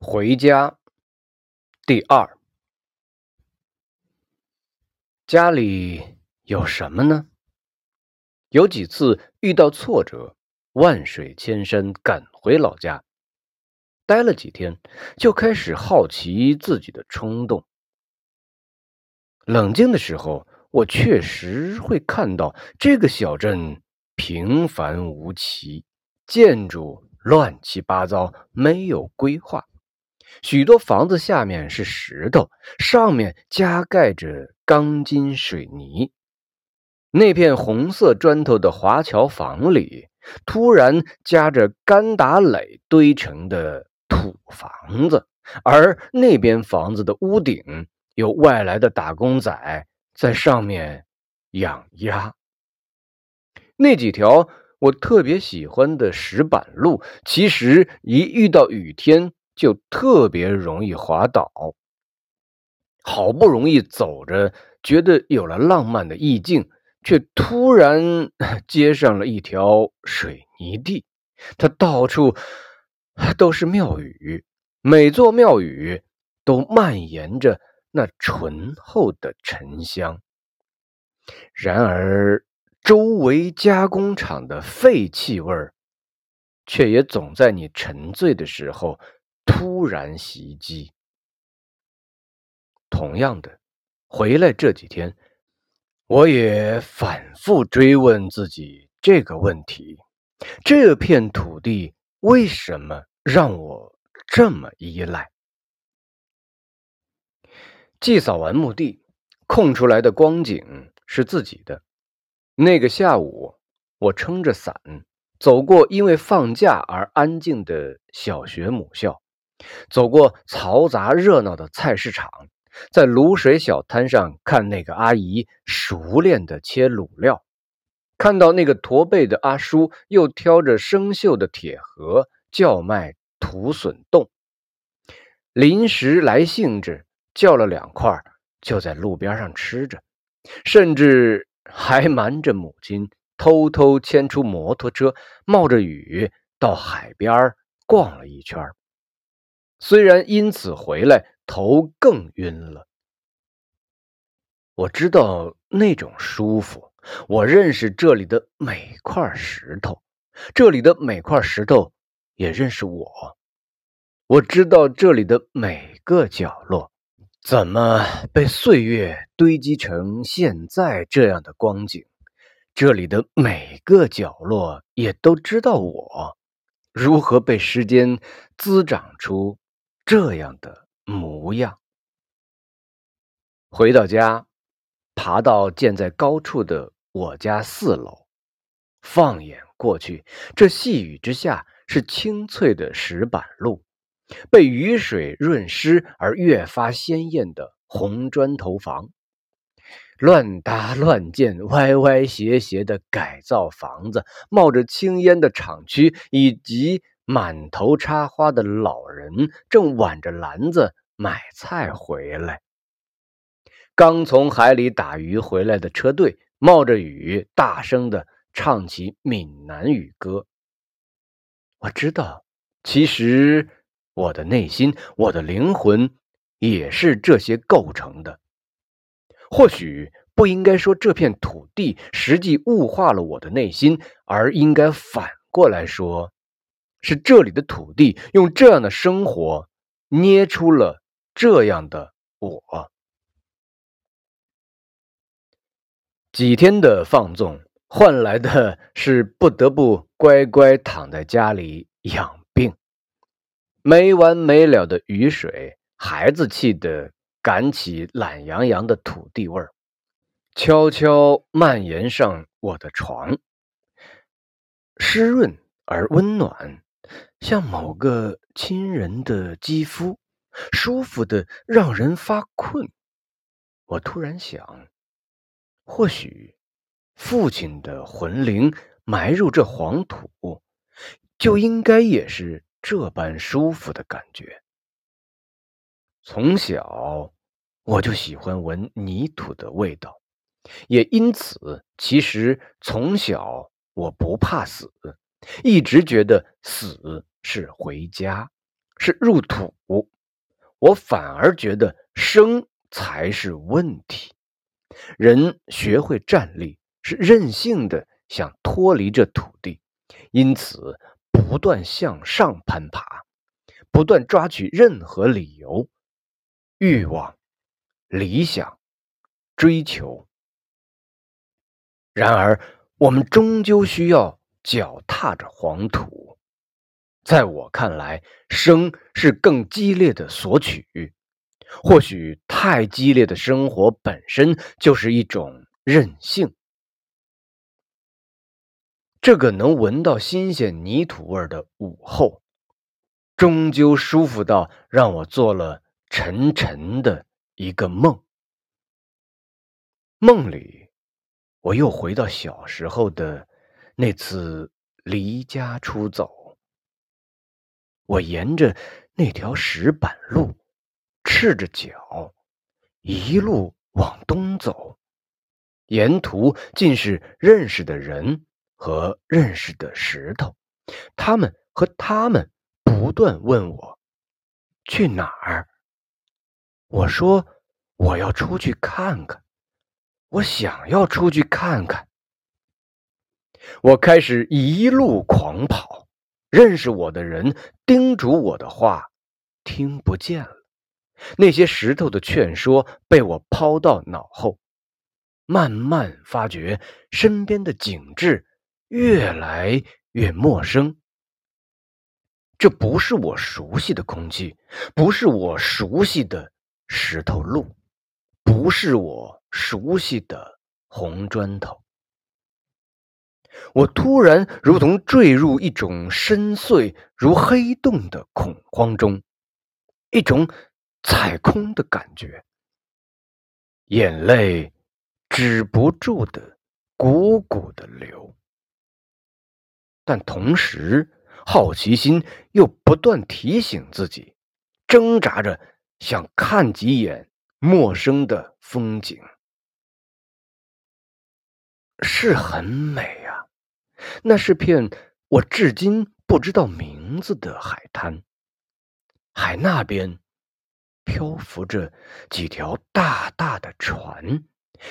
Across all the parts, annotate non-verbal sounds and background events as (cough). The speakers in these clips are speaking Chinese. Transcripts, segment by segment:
回家，第二，家里有什么呢？有几次遇到挫折，万水千山赶回老家，待了几天，就开始好奇自己的冲动。冷静的时候，我确实会看到这个小镇平凡无奇，建筑乱七八糟，没有规划。许多房子下面是石头，上面加盖着钢筋水泥。那片红色砖头的华侨房里，突然夹着干打垒堆成的土房子，而那边房子的屋顶有外来的打工仔在上面养鸭。那几条我特别喜欢的石板路，其实一遇到雨天。就特别容易滑倒。好不容易走着，觉得有了浪漫的意境，却突然 (laughs) 接上了一条水泥地。它到处都是庙宇，每座庙宇都蔓延着那醇厚的沉香。然而，周围加工厂的废气味儿，却也总在你沉醉的时候。突然袭击。同样的，回来这几天，我也反复追问自己这个问题：这片土地为什么让我这么依赖？祭扫完墓地，空出来的光景是自己的。那个下午，我撑着伞走过因为放假而安静的小学母校。走过嘈杂热闹的菜市场，在卤水小摊上看那个阿姨熟练的切卤料，看到那个驼背的阿叔又挑着生锈的铁盒叫卖土笋冻，临时来兴致叫了两块，就在路边上吃着，甚至还瞒着母亲偷偷牵出摩托车，冒着雨到海边逛了一圈。虽然因此回来头更晕了，我知道那种舒服。我认识这里的每块石头，这里的每块石头也认识我。我知道这里的每个角落怎么被岁月堆积成现在这样的光景，这里的每个角落也都知道我如何被时间滋长出。这样的模样。回到家，爬到建在高处的我家四楼，放眼过去，这细雨之下是青翠的石板路，被雨水润湿而越发鲜艳的红砖头房，乱搭乱建、歪歪斜斜的改造房子，冒着青烟的厂区，以及。满头插花的老人正挽着篮子买菜回来。刚从海里打鱼回来的车队冒着雨，大声的唱起闽南语歌。我知道，其实我的内心，我的灵魂也是这些构成的。或许不应该说这片土地实际物化了我的内心，而应该反过来说。是这里的土地用这样的生活捏出了这样的我。几天的放纵换来的是不得不乖乖躺在家里养病。没完没了的雨水，孩子气的赶起懒洋洋的土地味儿，悄悄蔓延上我的床，湿润而温暖。像某个亲人的肌肤，舒服的让人发困。我突然想，或许父亲的魂灵埋入这黄土，就应该也是这般舒服的感觉。从小我就喜欢闻泥土的味道，也因此，其实从小我不怕死。一直觉得死是回家，是入土，我反而觉得生才是问题。人学会站立，是任性的想脱离这土地，因此不断向上攀爬，不断抓取任何理由、欲望、理想、追求。然而，我们终究需要脚踏着黄土。在我看来，生是更激烈的索取。或许太激烈的生活本身就是一种任性。这个能闻到新鲜泥土味的午后，终究舒服到让我做了沉沉的一个梦。梦里，我又回到小时候的那次离家出走。我沿着那条石板路。赤着脚，一路往东走，沿途尽是认识的人和认识的石头，他们和他们不断问我去哪儿。我说我要出去看看，我想要出去看看。我开始一路狂跑，认识我的人叮嘱我的话听不见了。那些石头的劝说被我抛到脑后，慢慢发觉身边的景致越来越陌生。这不是我熟悉的空气，不是我熟悉的石头路，不是我熟悉的红砖头。我突然如同坠入一种深邃如黑洞的恐慌中，一种。踩空的感觉，眼泪止不住的汩汩的流，但同时好奇心又不断提醒自己，挣扎着想看几眼陌生的风景，是很美！那是片我至今不知道名字的海滩，海那边。漂浮着几条大大的船，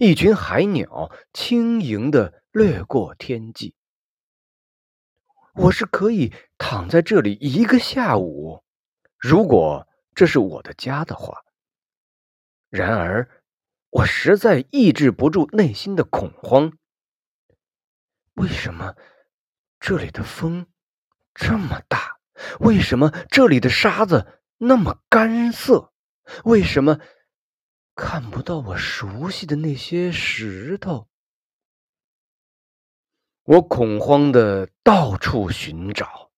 一群海鸟轻盈的掠过天际。我是可以躺在这里一个下午，如果这是我的家的话。然而，我实在抑制不住内心的恐慌。为什么这里的风这么大？为什么这里的沙子那么干涩？为什么看不到我熟悉的那些石头？我恐慌的到处寻找，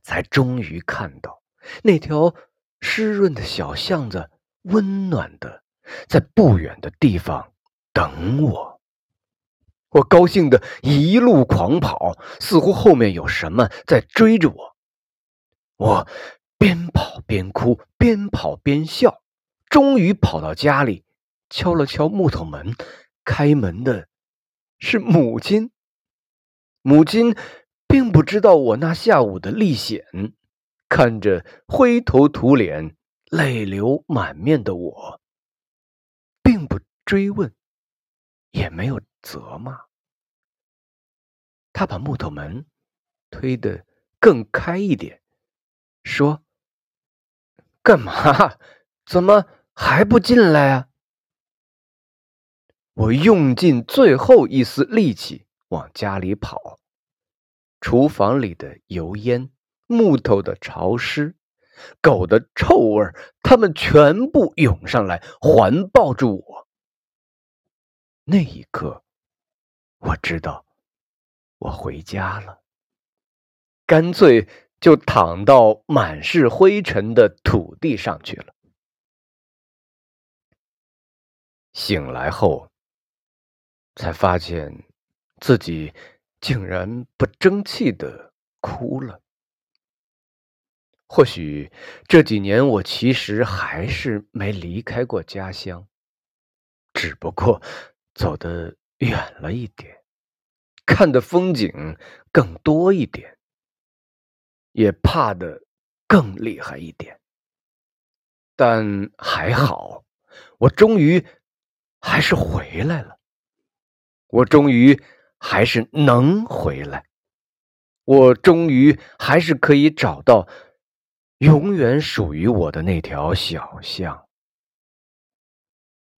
才终于看到那条湿润的小巷子，温暖的在不远的地方等我。我高兴的一路狂跑，似乎后面有什么在追着我。我。边跑边哭，边跑边笑，终于跑到家里，敲了敲木头门。开门的是母亲。母亲并不知道我那下午的历险，看着灰头土脸、泪流满面的我，并不追问，也没有责骂。他把木头门推得更开一点，说。干嘛？怎么还不进来啊？我用尽最后一丝力气往家里跑，厨房里的油烟、木头的潮湿、狗的臭味他们全部涌上来，环抱住我。那一刻，我知道我回家了，干脆。就躺到满是灰尘的土地上去了。醒来后，才发现自己竟然不争气的哭了。或许这几年我其实还是没离开过家乡，只不过走得远了一点，看的风景更多一点。也怕的更厉害一点。但还好，我终于还是回来了。我终于还是能回来。我终于还是可以找到永远属于我的那条小巷。